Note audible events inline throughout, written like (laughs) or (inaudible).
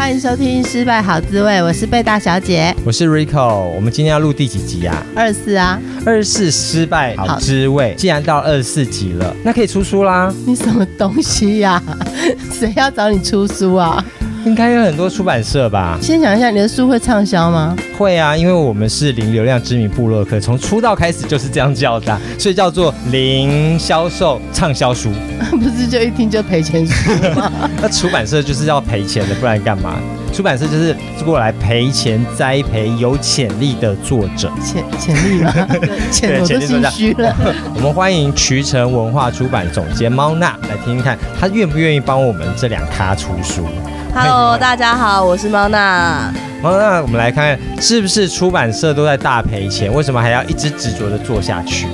欢迎收听《失败好滋味》，我是贝大小姐，我是 Rico。我们今天要录第几集啊？二十四啊，二十四失败好滋味。既然到二十四集了，那可以出书啦。你什么东西呀？(laughs) 谁要找你出书啊？应该有很多出版社吧。先讲一下，你的书会畅销吗？会啊，因为我们是零流量知名部落客，从出道开始就是这样叫的，所以叫做零销售畅销书。(laughs) 不是就一听就赔钱书吗？(laughs) 那出版社就是要赔钱的，不然干嘛？出版社就是过来赔钱栽培有潜力的作者。潜潜力吗？(laughs) 潜力都心虚了。(laughs) 我们欢迎渠成文化出版总监猫娜来听听看，他愿不愿意帮我们这两咖出书。Hello，大家好，我是猫娜。猫娜，我们来看看是不是出版社都在大赔钱，为什么还要一直执着的做下去？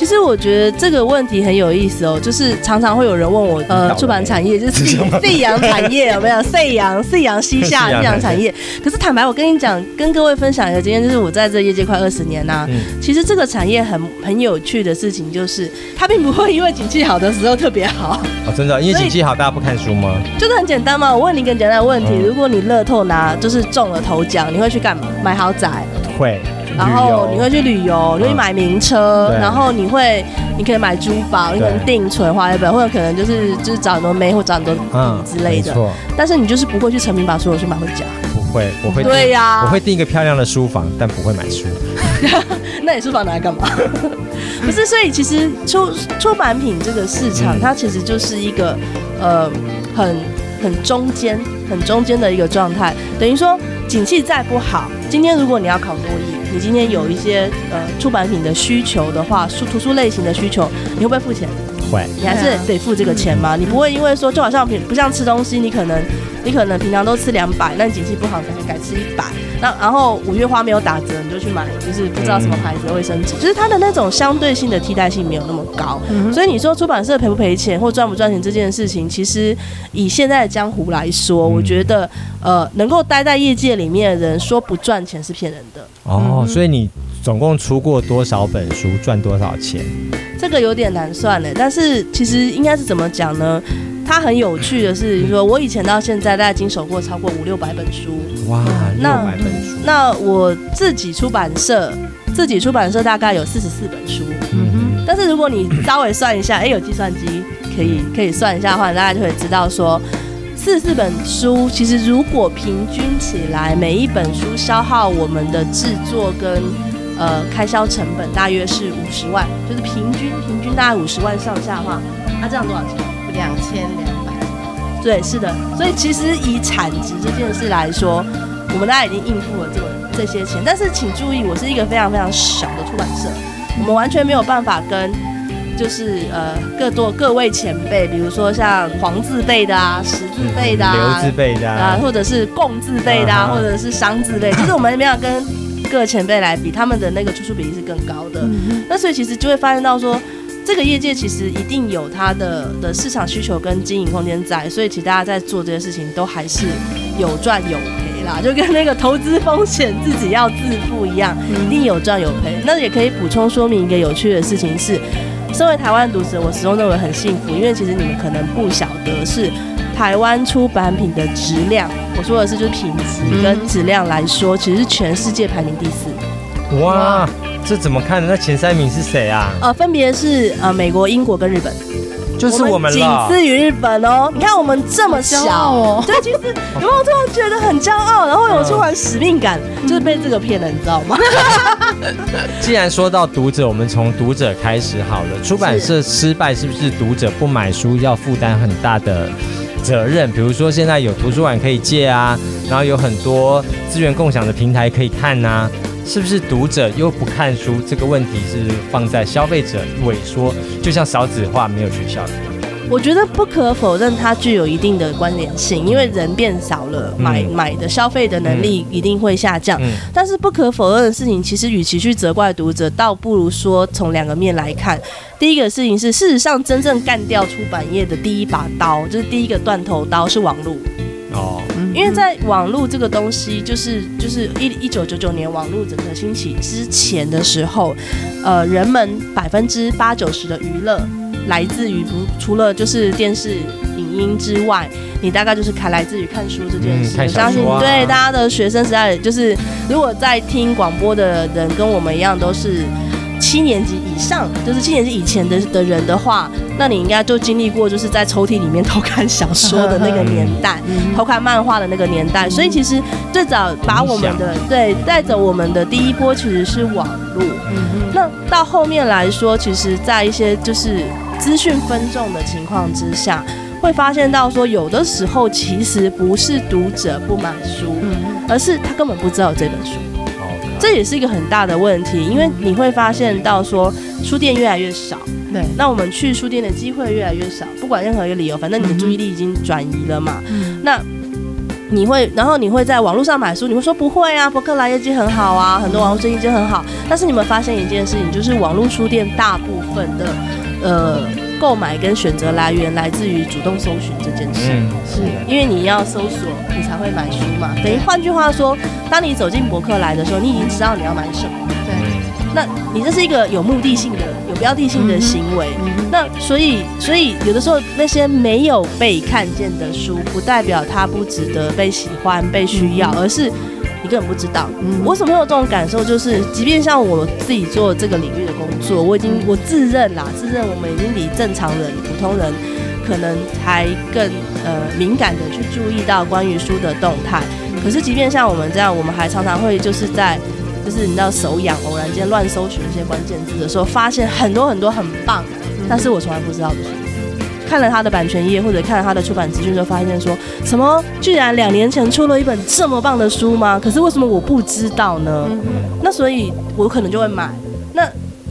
其实我觉得这个问题很有意思哦，就是常常会有人问我，呃，出版产业就是 (laughs) 夕阳产业有没有？夕阳夕阳西下 (laughs) 夕阳产业。可是坦白，我跟你讲，跟各位分享一个经验，就是我在这业界快二十年呐、其实这个产业很很有趣的事情，就是它并不会因为景气好的时候特别好。(laughs) 哦，真的，因为景气好，大家不看书吗？就是很简单嘛。我问你一个简单的问题：嗯、如果你乐透拿就是中了头奖，你会去干嘛？买豪宅？会。然后你会去旅游，你会买名车，然后你会，你可以买珠宝，你可能定存花一本，或者可能就是就是找很多妹或找很多嗯之类的。但是你就是不会去成名把所有书买回家。不会，我会。对呀。我会订一个漂亮的书房，但不会买书。(laughs) 那你书房拿来干嘛？(laughs) 不是，所以其实出出版品这个市场，它其实就是一个呃很很中间、很中间的一个状态。等于说，景气再不好，今天如果你要考多益。你今天有一些呃出版品的需求的话，书图书类型的需求，你会不会付钱？会，你还是得付这个钱吗？你不会因为说就好像品不像吃东西，你可能你可能平常都吃两百，那你景气不好可能改吃一百，那然后五月花没有打折，你就去买就是不知道什么牌子的卫生纸，就是它的那种相对性的替代性没有那么高，所以你说出版社赔不赔钱或赚不赚钱这件事情，其实以现在的江湖来说，我觉得呃能够待在业界里面的人说不赚钱是骗人的。哦，所以你总共出过多少本书，赚多少钱？这个有点难算嘞，但是其实应该是怎么讲呢？它很有趣的是，说我以前到现在大概经手过超过五六百本书。哇，六百本书。那我自己出版社，自己出版社大概有四十四本书。嗯哼。但是如果你稍微算一下，哎，有计算机可以可以算一下的话，大家就会知道说。四十四本书，其实如果平均起来，每一本书消耗我们的制作跟呃开销成本大约是五十万，就是平均平均大概五十万上下的话，那、啊、这样多少钱？两千两百。对，是的。所以其实以产值这件事来说，我们大家已经应付了这个这些钱。但是请注意，我是一个非常非常小的出版社，我们完全没有办法跟。就是呃，各多各位前辈，比如说像黄字辈的啊，石字辈的啊，刘字辈的啊，或者是贡字辈的啊，或者是商字辈，就是我们没有跟各前辈来比，他们的那个出书比例是更高的。那所以其实就会发现到说，这个业界其实一定有它的的市场需求跟经营空间在，所以其实大家在做这些事情都还是有赚有赔啦，(laughs) 就跟那个投资风险自己要自负一样，一定有赚有赔。那也可以补充说明一个有趣的事情是。身为台湾读者，我始终认为很幸福，因为其实你们可能不晓得是台湾出版品的质量。我说的是就是品质跟质量来说，其实是全世界排名第四。哇，这怎么看的？那前三名是谁啊？呃，分别是呃美国、英国跟日本。就是我们仅次于日本哦。你看我们这么小哦，对，其实有没有突然觉得很骄傲，然后有充满使命感，就是被这个骗了，你知道吗？(laughs) 既然说到读者，我们从读者开始好了。出版社失败是不是读者不买书要负担很大的责任？比如说现在有图书馆可以借啊，然后有很多资源共享的平台可以看呐、啊。是不是读者又不看书？这个问题是放在消费者萎缩，就像少子化没有学校一样。我觉得不可否认，它具有一定的关联性，因为人变少了，买买的消费的能力一定会下降。但是不可否认的事情，其实与其去责怪读者，倒不如说从两个面来看。第一个事情是，事实上真正干掉出版业的第一把刀，就是第一个断头刀是网络。哦，因为在网络这个东西，就是就是一一九九九年网络整个兴起之前的时候，呃，人们百分之八九十的娱乐。来自于不除了就是电视影音之外，你大概就是看来自于看书这件事。我相信对大家的学生时代，就是如果在听广播的人跟我们一样都是七年级以上，就是七年级以前的的人的话，那你应该就经历过就是在抽屉里面偷看小说的那个年代，偷看漫画的那个年代。所以其实最早把我们的对带着我们的第一波其实是网络。那到后面来说，其实在一些就是。资讯分众的情况之下，会发现到说，有的时候其实不是读者不买书，而是他根本不知道这本书。这也是一个很大的问题，因为你会发现到说，书店越来越少，对，那我们去书店的机会越来越少，不管任何一个理由，反正你的注意力已经转移了嘛。那你会，然后你会在网络上买书，你会说不会啊，博客来业绩很好啊，很多网络生意就很好。但是你们发现一件事情，就是网络书店大部分的。呃，购买跟选择来源来自于主动搜寻这件事，嗯、是因为你要搜索，你才会买书嘛。等于换句话说，当你走进博客来的时候，你已经知道你要买什么。对，那你这是一个有目的性的、有标的性的行为。那所以，所以有的时候那些没有被看见的书，不代表它不值得被喜欢、被需要，而是。你根本不知道，嗯，我为什么会有这种感受？就是，即便像我自己做这个领域的工作，我已经我自认啦，自认我们已经比正常人、普通人可能还更呃敏感的去注意到关于书的动态。可是，即便像我们这样，我们还常常会就是在就是你知道手痒，偶然间乱搜寻一些关键字的时候，发现很多很多很棒，但是我从来不知道的书。看了他的版权页，或者看了他的出版资讯，就发现说什么居然两年前出了一本这么棒的书吗？可是为什么我不知道呢？嗯、那所以我可能就会买。那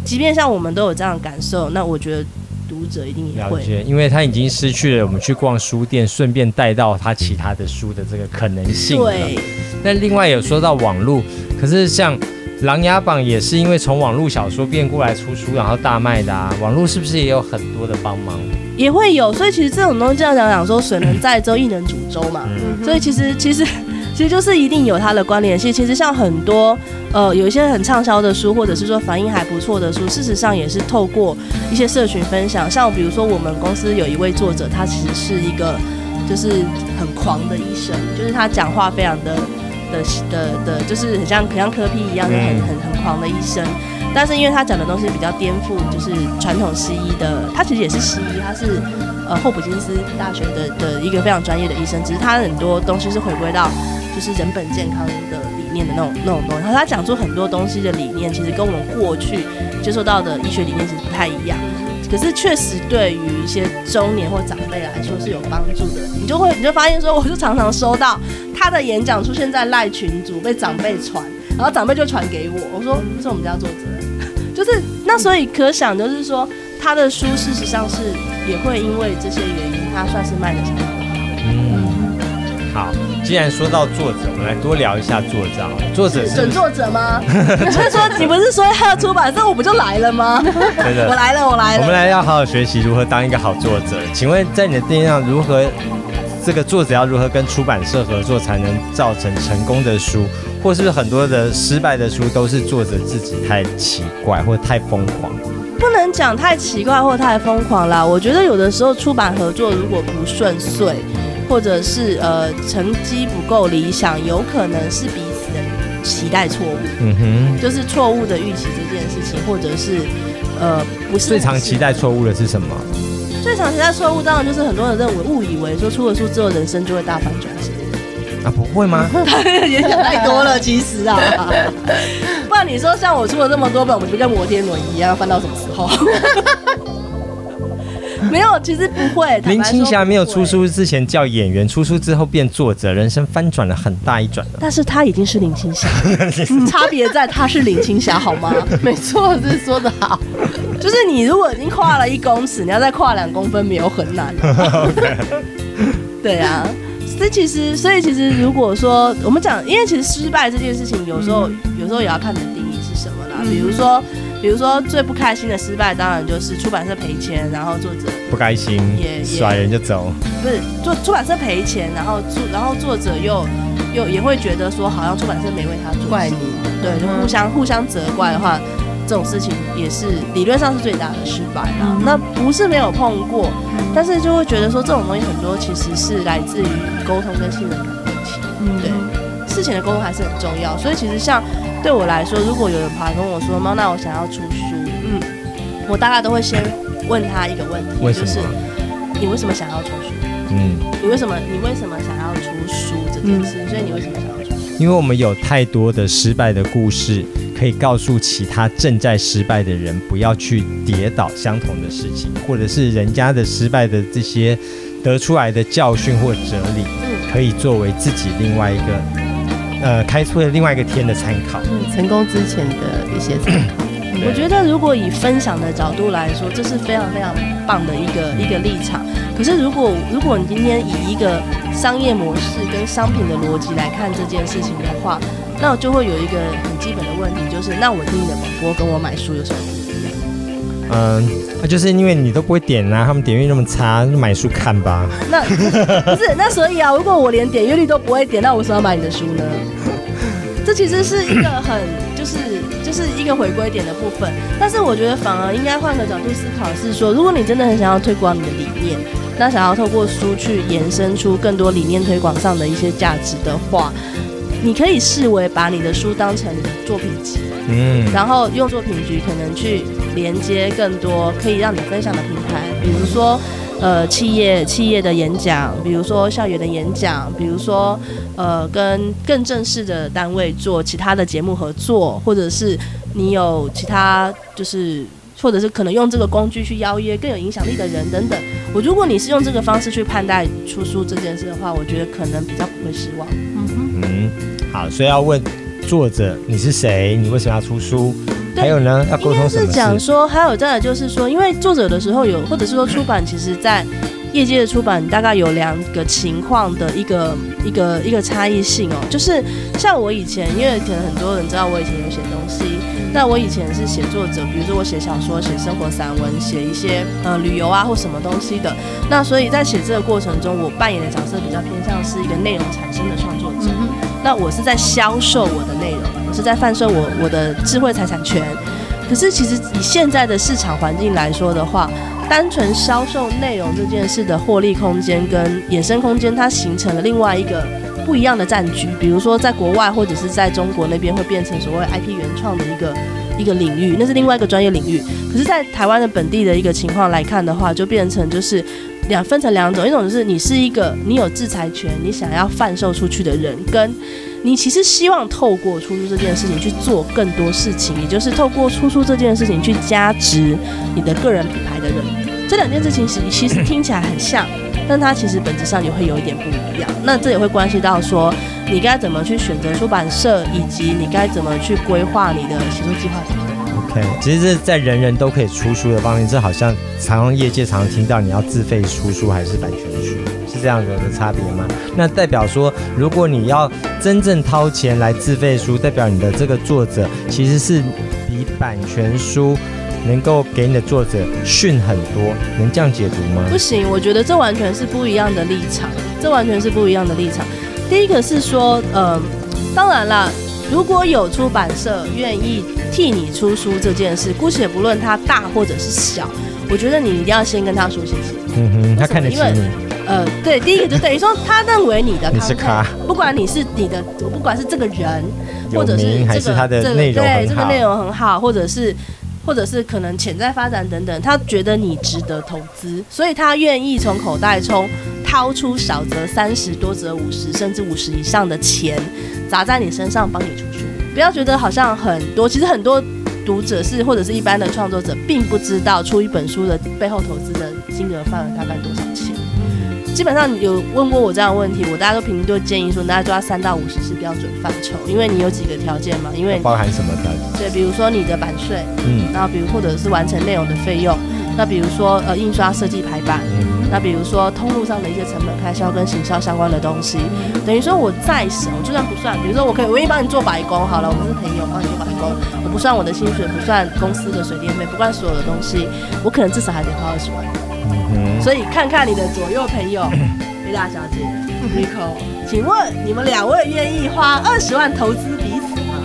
即便像我们都有这样的感受，那我觉得读者一定也会，因为他已经失去了我们去逛书店，顺便带到他其他的书的这个可能性。对。那另外有说到网络，可是像。《琅琊榜》也是因为从网络小说变过来出书，然后大卖的啊。网络是不是也有很多的帮忙？也会有，所以其实这种东西这样讲讲说，水能载舟，亦能煮粥嘛。嗯、所以其实其实 (laughs) 其实就是一定有它的关联性。其实像很多呃有一些很畅销的书，或者是说反应还不错的书，事实上也是透过一些社群分享。像比如说我们公司有一位作者，他其实是一个就是很狂的医生，就是他讲话非常的。的的的，就是很像很像科批一样，就很很很狂的医生。但是因为他讲的东西比较颠覆，就是传统西医的。他其实也是西医，他是呃霍普金斯大学的的一个非常专业的医生。只是他很多东西是回归到就是人本健康的理念的那种那种东西。然后他讲出很多东西的理念，其实跟我们过去接受到的医学理念其实不太一样。可是确实对于一些中年或长辈来说是有帮助的。你就会你就发现说，我就常常收到。他的演讲出现在赖群组，被长辈传，然后长辈就传给我，我说这是我们家作者，就是那所以可想就是说他的书事实上是也会因为这些原因，他算是卖的相当好。嗯，好，既然说到作者，我们来多聊一下作者。作者是准作者吗？(laughs) 你不是说你不是说要出版，社我不就来了吗？对的，我来了，我来了。我们来要好好学习如何当一个好作者。请问在你的定义上如何？这个作者要如何跟出版社合作才能造成成功的书，或是很多的失败的书都是作者自己太奇怪或太疯狂？不能讲太奇怪或太疯狂啦。我觉得有的时候出版合作如果不顺遂，或者是呃成绩不够理想，有可能是彼此的期待错误。嗯哼，就是错误的预期这件事情，或者是呃不是最常期待错误的是什么？最常期待错误当然就是很多人认为误以为说出了书之后人生就会大反转啊，不会吗？(laughs) 也想太多了，其实啊，(laughs) 不然你说像我出了这么多本，我们就跟摩天轮一样，翻到什么时候？(laughs) 没有，其实不会。林青霞没有出书之前叫演员，出书之后变作者，人生翻转了很大一转。但是他已经是林青霞，差别在他是林青霞，好吗？没错，这说的好。就是你如果已经跨了一公尺，你要再跨两公分，没有很难。对啊，所以其实，所以其实，如果说我们讲，因为其实失败这件事情，有时候，有时候也要看你的定义是什么啦。比如说。比如说最不开心的失败，当然就是出版社赔钱，然后作者不开心，也甩人就走。不是做出版社赔钱，然后作然后作者又又也会觉得说，好像出版社没为他做，怪你，对，就互相互相责怪的话，这种事情也是理论上是最大的失败啦。嗯、那不是没有碰过，嗯、但是就会觉得说，这种东西很多其实是来自于沟通跟信任感的问题。嗯，对，事情的沟通还是很重要。所以其实像。对我来说，如果有人跑来跟我说“妈，那我想要出书”，嗯，我大概都会先问他一个问题，就是你为什么想要出书？嗯，你为什么你为什么想要出书这件事？嗯，所以你为什么想要出书？因为我们有太多的失败的故事，可以告诉其他正在失败的人，不要去跌倒相同的事情，或者是人家的失败的这些得出来的教训或哲理，可以作为自己另外一个。呃，开出了另外一个天的参考，嗯，成功之前的一些参考。我觉得，如果以分享的角度来说，这是非常非常棒的一个一个立场。可是，如果如果你今天以一个商业模式跟商品的逻辑来看这件事情的话，那我就会有一个很基本的问题，就是那我听你的广播跟我买书有什么不一样？嗯，那就是因为你都不会点啊，他们点阅那么差，就买书看吧。那不是那所以啊，如果我连点阅率都不会点，那我为什么要买你的书呢？这其实是一个很 (laughs) 就是就是一个回归点的部分，但是我觉得反而应该换个角度思考，是说如果你真的很想要推广你的理念，那想要透过书去延伸出更多理念推广上的一些价值的话，你可以视为把你的书当成你的作品集，嗯，然后用作品集可能去连接更多可以让你分享的平台，比如说。呃，企业企业的演讲，比如说校园的演讲，比如说呃，跟更正式的单位做其他的节目合作，或者是你有其他就是，或者是可能用这个工具去邀约更有影响力的人等等。我如果你是用这个方式去看待出书这件事的话，我觉得可能比较不会失望。好，所以要问作者你是谁？你为什么要出书？还有呢，要沟通什么？是讲说，还有再来就是说，因为作者的时候有，或者是说出版，其实在业界的出版大概有两个情况的一个一个一个差异性哦。就是像我以前，因为可能很多人知道我以前有写东西，那我以前是写作者，比如说我写小说、写生活散文、写一些呃旅游啊或什么东西的。那所以在写这个过程中，我扮演的角色比较偏向是一个内容产生的创作者。那我是在销售我的内容，我是在贩售我我的智慧财产权。可是其实以现在的市场环境来说的话，单纯销售内容这件事的获利空间跟衍生空间，它形成了另外一个不一样的战局。比如说在国外或者是在中国那边会变成所谓 IP 原创的一个一个领域，那是另外一个专业领域。可是，在台湾的本地的一个情况来看的话，就变成就是。两分成两种，一种就是你是一个你有制裁权，你想要贩售出去的人，跟你其实希望透过出租这件事情去做更多事情，也就是透过出租这件事情去加值你的个人品牌的人，这两件事情其实听起来很像，但它其实本质上也会有一点不一样。那这也会关系到说你该怎么去选择出版社，以及你该怎么去规划你的写作计划。OK，其实这在人人都可以出书的方面，这好像常用业界常常听到你要自费出书还是版权书，是这样子的差别吗？那代表说，如果你要真正掏钱来自费书，代表你的这个作者其实是比版权书能够给你的作者逊很多，能这样解读吗？不行，我觉得这完全是不一样的立场，这完全是不一样的立场。第一个是说，呃，当然了。如果有出版社愿意替你出书这件事，姑且不论它大或者是小，我觉得你一定要先跟他说谢谢。嗯哼，他看得起你。呃，对，第一个就等于说他认为你的你是咖，不管你是你的，不管是这个人，或者是这个还是他的内容对这个内容很好，或者是或者是可能潜在发展等等，他觉得你值得投资，所以他愿意从口袋中掏出少则三十，多则五十，甚至五十以上的钱。砸在你身上帮你出书，不要觉得好像很多，其实很多读者是或者是一般的创作者，并不知道出一本书的背后投资的金额范围大概多少钱。基本上有问过我这样的问题，我大家都平均都建议说，大家抓三到五十是标准范畴，因为你有几个条件嘛，因为包含什么条件？对，比如说你的版税，嗯，然后比如或者是完成内容的费用，那比如说呃印刷设计排版，嗯，那比如说通路上的一些成本开销跟行销相关的东西，等于说我再少就算不算，比如说我可以我愿意帮你做白工好了，我们是朋友帮你做白工，我不算我的薪水，不算公司的水电费，不算所有的东西，我可能至少还得花二十万。嗯、所以看看你的左右朋友，贝大小姐 Nico，请问你们两位愿意花二十万投资彼此吗？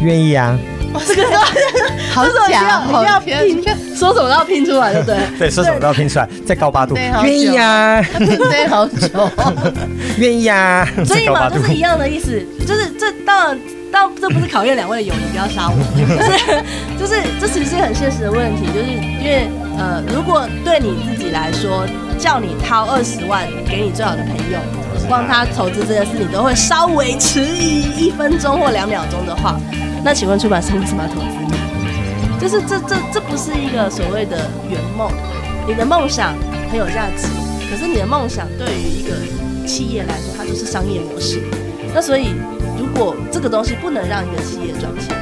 愿意啊！哇，这个 (laughs) 好假，好要拼，说什么都要拼出来，对不对？对，说什么都要拼出来，在高八度，愿意啊！(laughs) 对，好久，(laughs) 愿意啊！所以嘛，就是一样的意思，就是这当然。但这不是考验两位的友谊，不要杀我。就是就是，这其实是很现实的问题，就是因为呃，如果对你自己来说，叫你掏二十万给你最好的朋友，帮他投资这件事，你都会稍微迟疑一分钟或两秒钟的话，那请问出版社为什么要投资你？就是这这这不是一个所谓的圆梦，你的梦想很有价值，可是你的梦想对于一个企业来说，它就是商业模式，那所以。如果这个东西不能让一个企业赚钱，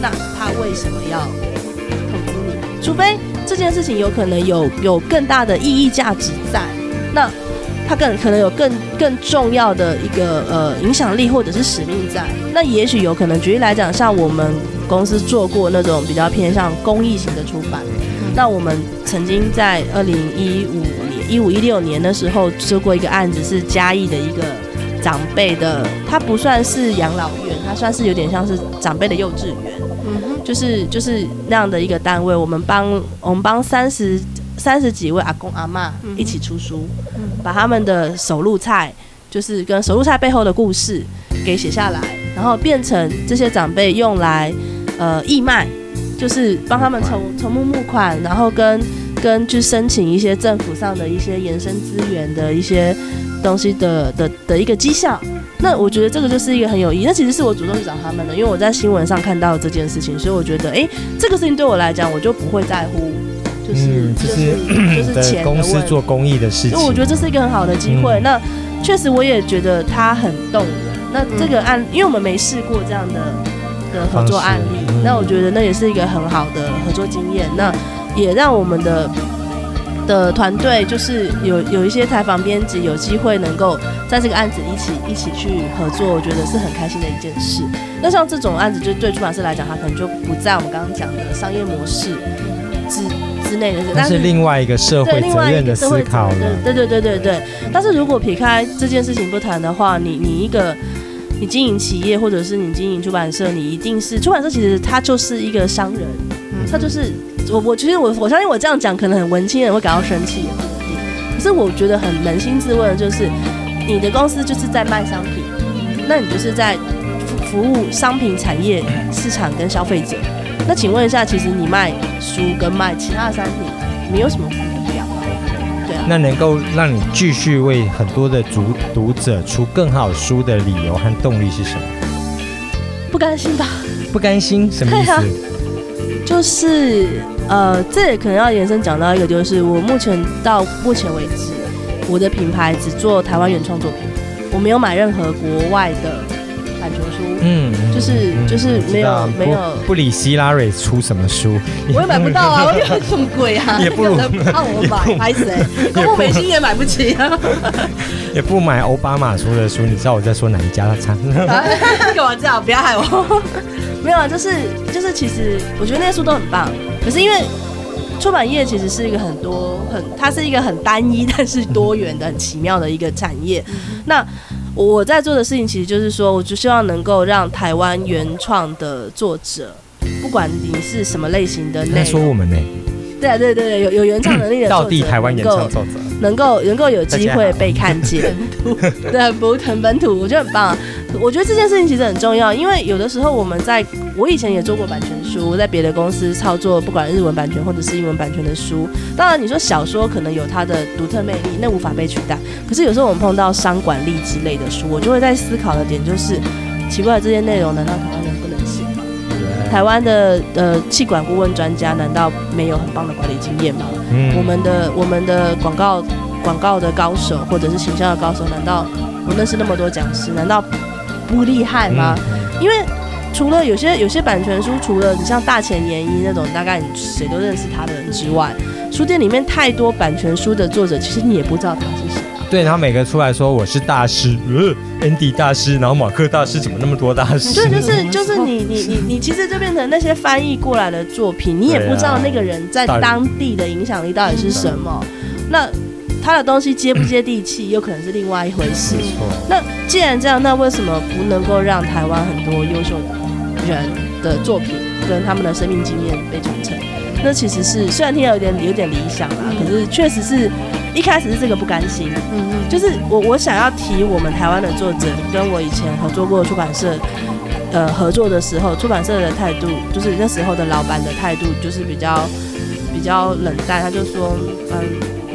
那他为什么要投资你？除非这件事情有可能有有更大的意义价值在，那他更可能有更更重要的一个呃影响力或者是使命在。那也许有可能，举例来讲，像我们公司做过那种比较偏向公益型的出版，那我们曾经在二零一五年、一五一六年的时候做过一个案子，是嘉义的一个。长辈的，他不算是养老院，他算是有点像是长辈的幼稚园，嗯哼，就是就是那样的一个单位。我们帮我们帮三十三十几位阿公阿妈一起出书，嗯，把他们的手路菜，就是跟手路菜背后的故事给写下来，然后变成这些长辈用来呃义卖，就是帮他们筹筹募募款，然后跟跟去申请一些政府上的一些延伸资源的一些。东西的的的一个绩效，那我觉得这个就是一个很有意义。那其实是我主动去找他们的，因为我在新闻上看到这件事情，所以我觉得，哎、欸，这个事情对我来讲，我就不会在乎，就是、嗯、就是就是钱的公司做公益的事情。因为我觉得这是一个很好的机会。嗯、那确实我也觉得它很动人。那这个案，因为我们没试过这样的的合作案例，嗯、那我觉得那也是一个很好的合作经验。那也让我们的。的团队就是有有一些采访编辑有机会能够在这个案子一起一起去合作，我觉得是很开心的一件事。那像这种案子，就对出版社来讲，它可能就不在我们刚刚讲的商业模式之之内的，但是另外一个社会责任的思考了。对对对对对。但是如果撇开这件事情不谈的话，你你一个你经营企业或者是你经营出版社，你一定是出版社，其实它就是一个商人，它就是。我我其实我我相信我这样讲可能很文青人会感到生气也不一定，可是我觉得很扪心自问的就是，你的公司就是在卖商品，那你就是在服服务商品产业市场跟消费者。那请问一下，其实你卖书跟卖其他的商品没有什么不一样吗？对啊。那能够让你继续为很多的读读者出更好书的理由和动力是什么？不甘心吧？不甘心什么意思？(laughs) 就是。呃，这也可能要延伸讲到一个，就是我目前到目前为止，我的品牌只做台湾原创作品，我没有买任何国外的书，嗯，就是就是没有没有不理希拉蕊出什么书，我也买不到啊，(laughs) 我有这么贵啊，也不如 (laughs) 让我买，还是谁？公布美心也买不起啊，(laughs) 也不买奥巴马出的书，你知道我在说哪一家的餐？干嘛这样？不要害我。没有啊，就是就是，其实我觉得那些书都很棒，可是因为出版业其实是一个很多很，它是一个很单一但是多元的很奇妙的一个产业。那我在做的事情其实就是说，我就希望能够让台湾原创的作者，不管你是什么类型的，在说我们呢？对啊，对对对，有有原创能力的作者，道地台湾原创作者能够能够有机会被看见，(laughs) 对，很不很本土，我觉得很棒。我觉得这件事情其实很重要，因为有的时候我们在，我以前也做过版权书，在别的公司操作，不管日文版权或者是英文版权的书。当然，你说小说可能有它的独特魅力，那无法被取代。可是有时候我们碰到商管力之类的书，我就会在思考的点就是，奇怪，这些内容难道台湾人不能写吗？台湾的呃气管顾问专家难道没有很棒的管理经验吗？嗯，我们的我们的广告广告的高手或者是形象的高手，难道我认识那么多讲师，难道不厉害吗？嗯、因为除了有些有些版权书，除了你像大前研一那种，大概你谁都认识他的人之外，书店里面太多版权书的作者，其实你也不知道他是谁。对，然后每个出来说我是大师，呃，Andy 大师，然后马克大师，怎么那么多大师？对，就是就是你你你你其实就变成那些翻译过来的作品，你也不知道那个人在当地的影响力到底是什么。那他的东西接不接地气，又可能是另外一回事。没错。那既然这样，那为什么不能够让台湾很多优秀的人的作品跟他们的生命经验被传承？那其实是虽然听起来有点有点理想啦，可是确实是。一开始是这个不甘心，嗯嗯，就是我我想要提我们台湾的作者跟我以前合作过出版社，呃，合作的时候，出版社的态度就是那时候的老板的态度就是比较比较冷淡，他就说，嗯，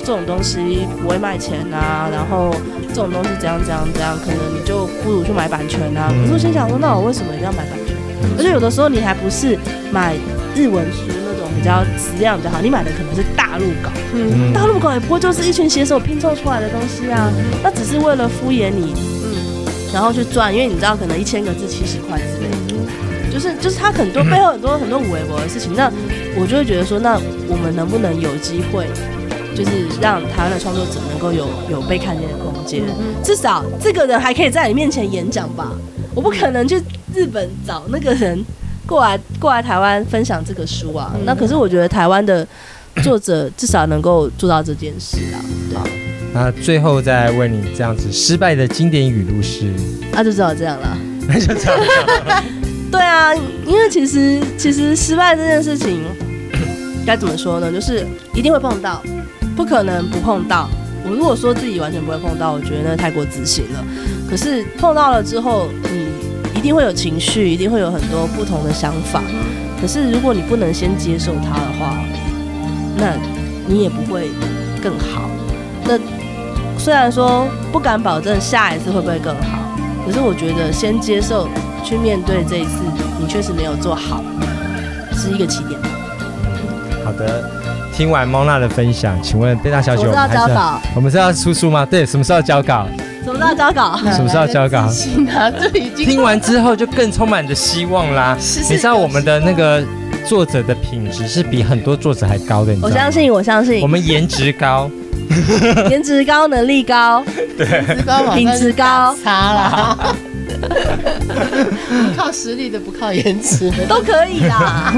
这种东西不会卖钱啊，然后这种东西怎样怎样怎样，可能你就不如去买版权啊。可是我心想说，那我为什么一定要买版权？而且有的时候你还不是买日文书那种。比较质量比较好，你买的可能是大陆稿，嗯，大陆稿也不会就是一群写手拼凑出来的东西啊，那只是为了敷衍你，嗯，然后去赚，因为你知道可能一千个字七十块之类的，就是就是他很多背后很多很多五维博的事情，那我就会觉得说，那我们能不能有机会，就是让台湾的创作者能够有有被看见的空间，至少这个人还可以在你面前演讲吧，我不可能去日本找那个人。过来 (laughs) 过来台湾分享这个书啊，嗯、那可是我觉得台湾的作者至少能够做到这件事啊。好，那最后再问你这样子失败的经典语录是？那就只好这样了。那 (laughs) 就这样。(laughs) 对啊，因为其实其实失败这件事情该怎么说呢？就是一定会碰到，不可能不碰到。我如果说自己完全不会碰到，我觉得那太过自信了。可是碰到了之后，你。一定会有情绪，一定会有很多不同的想法。可是如果你不能先接受它的话，那你也不会更好。那虽然说不敢保证下一次会不会更好，可是我觉得先接受去面对这一次你确实没有做好，是一个起点。好的，听完猫娜的分享，请问贝大小姐，我们要交稿？我们是要出书吗？对，什么时候交稿？什么时候交稿？什么时候交稿？(laughs) 听完之后就更充满着希望啦！你知道我们的那个作者的品质是比很多作者还高的，你知道？我相信，我相信。我们颜值高，(laughs) (laughs) 颜值高，能力高，对，品质高，差啦。靠实力的不靠颜值的都可以啦。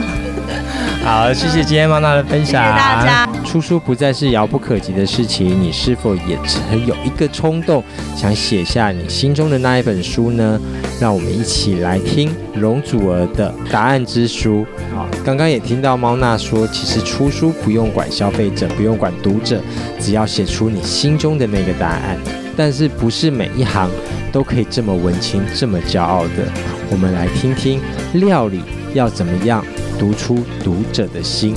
好，谢谢今天猫娜的分享。谢谢大家。出书不再是遥不可及的事情，你是否也曾有一个冲动，想写下你心中的那一本书呢？让我们一起来听容祖儿的答案之书。好，刚刚也听到猫娜说，其实出书不用管消费者，不用管读者，只要写出你心中的那个答案。但是不是每一行都可以这么文青，这么骄傲的？我们来听听料理要怎么样。读出读者的心。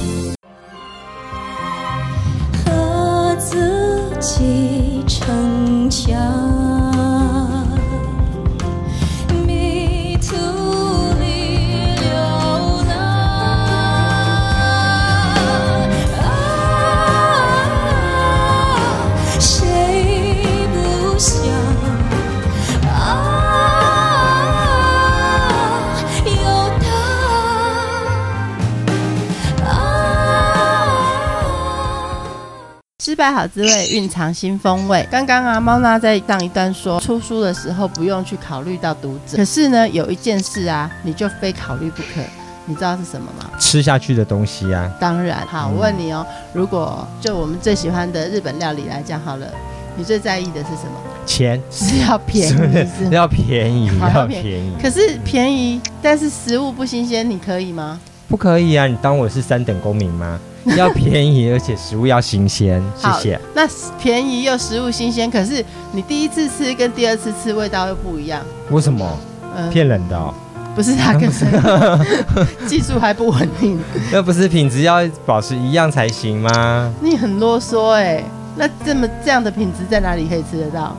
和自己逞强。失败好滋味，蕴藏新风味。刚刚啊，猫娜在上一段说，出书的时候不用去考虑到读者。可是呢，有一件事啊，你就非考虑不可。你知道是什么吗？吃下去的东西啊。当然。好，我问你哦，如果就我们最喜欢的日本料理来讲好了，你最在意的是什么？钱。是要便宜 (laughs) 是是，要便宜，要便宜。可是便宜，但是食物不新鲜，你可以吗？不可以啊！你当我是三等公民吗？要便宜，而且食物要新鲜。谢谢。那便宜又食物新鲜，可是你第一次吃跟第二次吃味道又不一样。为什么？骗人的哦。不是他跟 (laughs) (laughs) 技术还不稳定。(laughs) 那不是品质要保持一样才行吗？你很啰嗦哎。那这么这样的品质在哪里可以吃得到？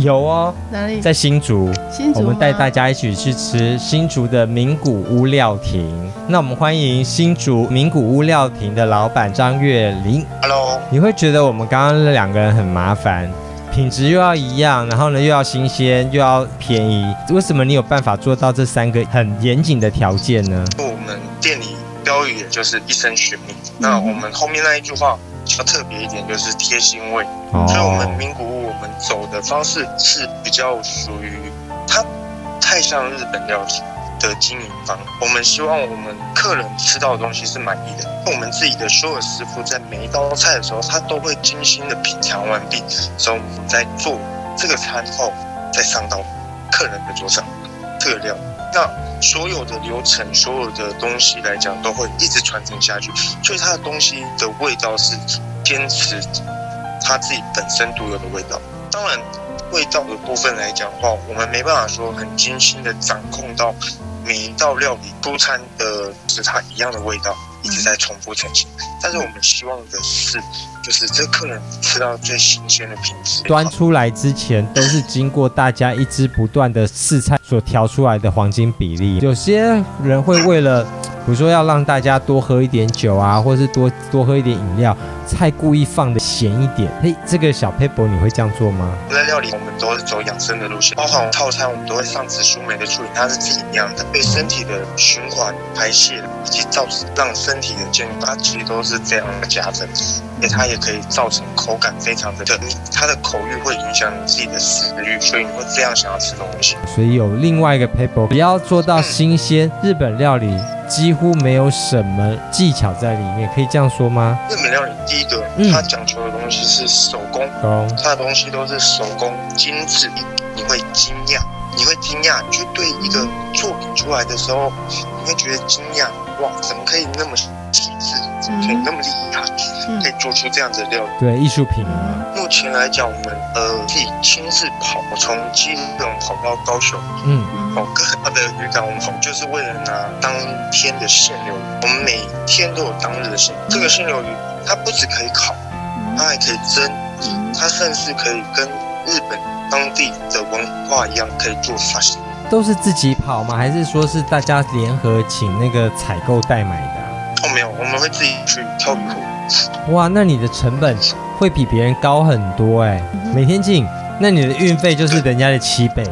有哦，哪里？在新竹，新竹我们带大家一起去吃新竹的名古屋料亭。那我们欢迎新竹名古屋料亭的老板张月林。Hello，你会觉得我们刚刚那两个人很麻烦，品质又要一样，然后呢又要新鲜又要便宜，为什么你有办法做到这三个很严谨的条件呢？我们店里标语也就是一生寻觅。那我们后面那一句话比较特别一点，就是贴心味。哦所以我们名古屋我们走的方式是比较属于它太像日本料理的经营方。我们希望我们客人吃到的东西是满意的。我们自己的所有师傅在每一道菜的时候，他都会精心的品尝完毕，所以我们在做这个餐后再上到客人的桌上这个料。那所有的流程，所有的东西来讲，都会一直传承下去，所以它的东西的味道是坚持它自己本身独有的味道。当然，味道的部分来讲的话，我们没办法说很精心的掌控到每一道料理出餐的是它一样的味道，一直在重复呈现。但是我们希望的是，就是这客人吃到最新鲜的品质。端出来之前都是经过大家一直不断的试菜所调出来的黄金比例。有些人会为了，比如说要让大家多喝一点酒啊，或者是多多喝一点饮料，菜故意放的咸一点。嘿，这个小撇步你会这样做吗？在料理，我们都是走养生的路线，包含套餐我们都会上紫苏梅的处理，它是自己酿的，对身体的循环、排泄以及造让身体的健康，它其实都是非常的加分，而且它也可以造成口感非常的，你它的口欲会影响你自己的食欲，所以你会非常想要吃东西。所以有另外一个 paper，不要做到新鲜。日本料理几乎没有什么技巧在里面，可以这样说吗？日本料理第一个，嗯它讲求的东西是手工，哦，它的东西都是手工精致，你会惊讶，你会惊讶，你去对一个作品出来的时候，你会觉得惊讶，哇，怎么可以那么细致，怎么可以那么厉害，可以做出这样子的料理？对，艺术品嘛。目前来讲，我们呃自己亲自跑，从基隆跑到高雄，嗯，哦，各大的渔港我们跑，就是为了拿当天的现流鱼。我们每天都有当日的现，这个现流鱼它不只可以烤，它还可以蒸，它甚至可以跟日本当地的文化一样，可以做沙西。都是自己跑吗？还是说是大家联合请那个采购代买的啊、哦，没有，我们会自己去挑鱼货。哇，那你的成本会比别人高很多哎、每天进，那你的运费就是人家的七倍。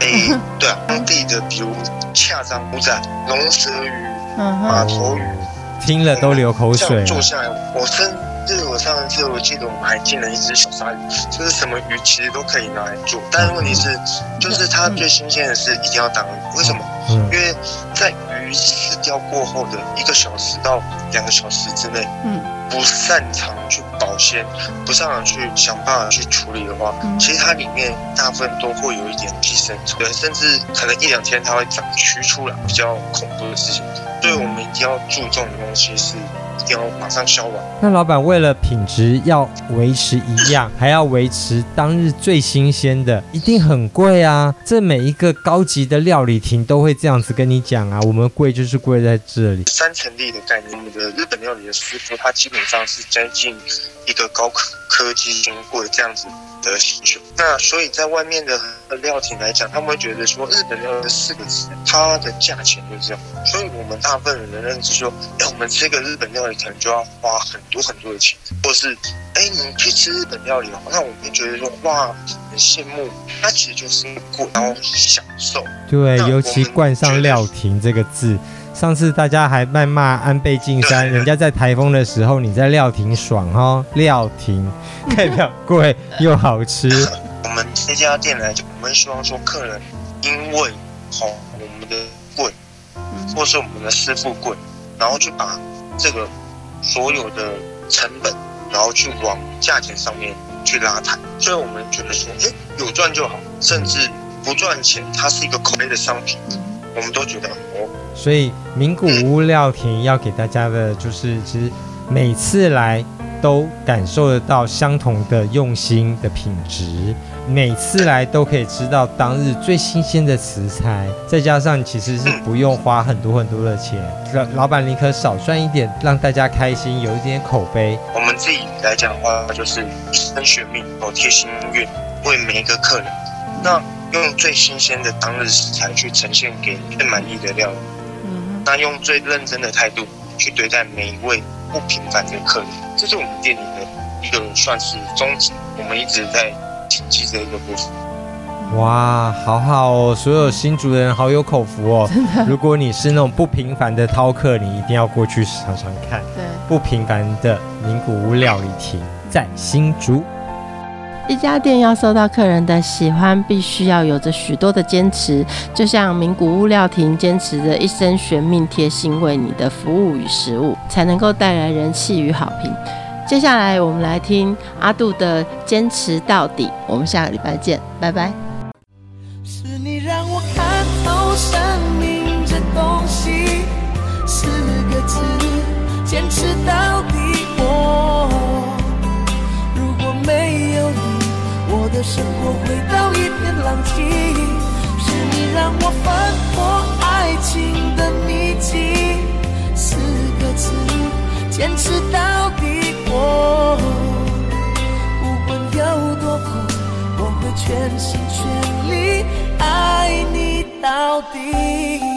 诶，对啊，当地的比如恰章乌仔、龙舌鱼、嗯哼，马头鱼。听了都流口水坐。下来，我甚至我上次我记得我们还进了一只小鲨鱼，就是什么鱼其实都可以拿来做，但是问题是，就是它最新鲜的是一定要当鱼，为什么？嗯因为在鱼死掉过后的一个小时到两个小时之内，嗯，不擅长去保鲜，不擅长去想办法去处理的话，嗯其实它里面大部分都会有一点寄生虫，对，甚至可能一两天它会长蛆出来，比较恐怖的事情。所以我们一定要注重的东西是马上消完。那老板为了品质要维持一样，还要维持当日最新鲜的，一定很贵啊！这每一个高级的料理亭都会这样子跟你讲啊，我们贵就是贵在这里。三层力的概念，我们的日本料理的师傅，他基本上是接近一个高科科技经过这样子的需求。那所以在外面的料亭来讲，他们会觉得说日本料理四个字，它的价钱就是这样。所以我们大部分人的认知说，哎，我们吃个日本料理可能就要花很多很多的钱，或是哎你去吃日本料理哦，那我们觉得说哇很羡慕，它其实就是贵，然后享受。对，尤其冠上“料亭”这个字。上次大家还在骂安倍晋三，人家在台风的时候，你在料亭爽哦，料亭 (laughs) 代表贵又好吃。我们这家店来讲，我们希望说客人因为好、哦、我们的贵，或是我们的师傅贵，然后去把这个所有的成本，然后去往价钱上面去拉抬。所以我们觉得说，哎，有赚就好，甚至不赚钱，它是一个口碑的商品，我们都觉得很哦。所以名古屋料亭要给大家的就是，其实每次来都感受得到相同的用心的品质，每次来都可以吃到当日最新鲜的食材，再加上其实是不用花很多很多的钱，老老板宁可少赚一点，让大家开心，有一点口碑。我们自己来讲的话，就是一生悬命哦，贴心愿，为每一个客人，那用最新鲜的当日食材去呈现给最满意的料理。嗯，那用最认真的态度去对待每一位不平凡的客人，这是我们店里的一个算是宗旨，我们一直在谨记这一个部分。哇，好好哦！所有新竹的人好有口福哦。真的，如果你是那种不平凡的饕客，你一定要过去尝尝看。对，不平凡的名古屋料理亭在新竹。一家店要受到客人的喜欢，必须要有着许多的坚持。就像名古屋料亭坚持着一生悬命贴心为你的服务与食物，才能够带来人气与好评。接下来我们来听阿杜的坚持到底。我们下个礼拜见，拜拜。是你让我看透生命这东西四个字，坚持到底。我如果没有你，我的生活回到一片狼藉。是你让我翻破爱情的秘籍，四个字，坚持到底。我不管有多苦，我会全心全力爱你。到底。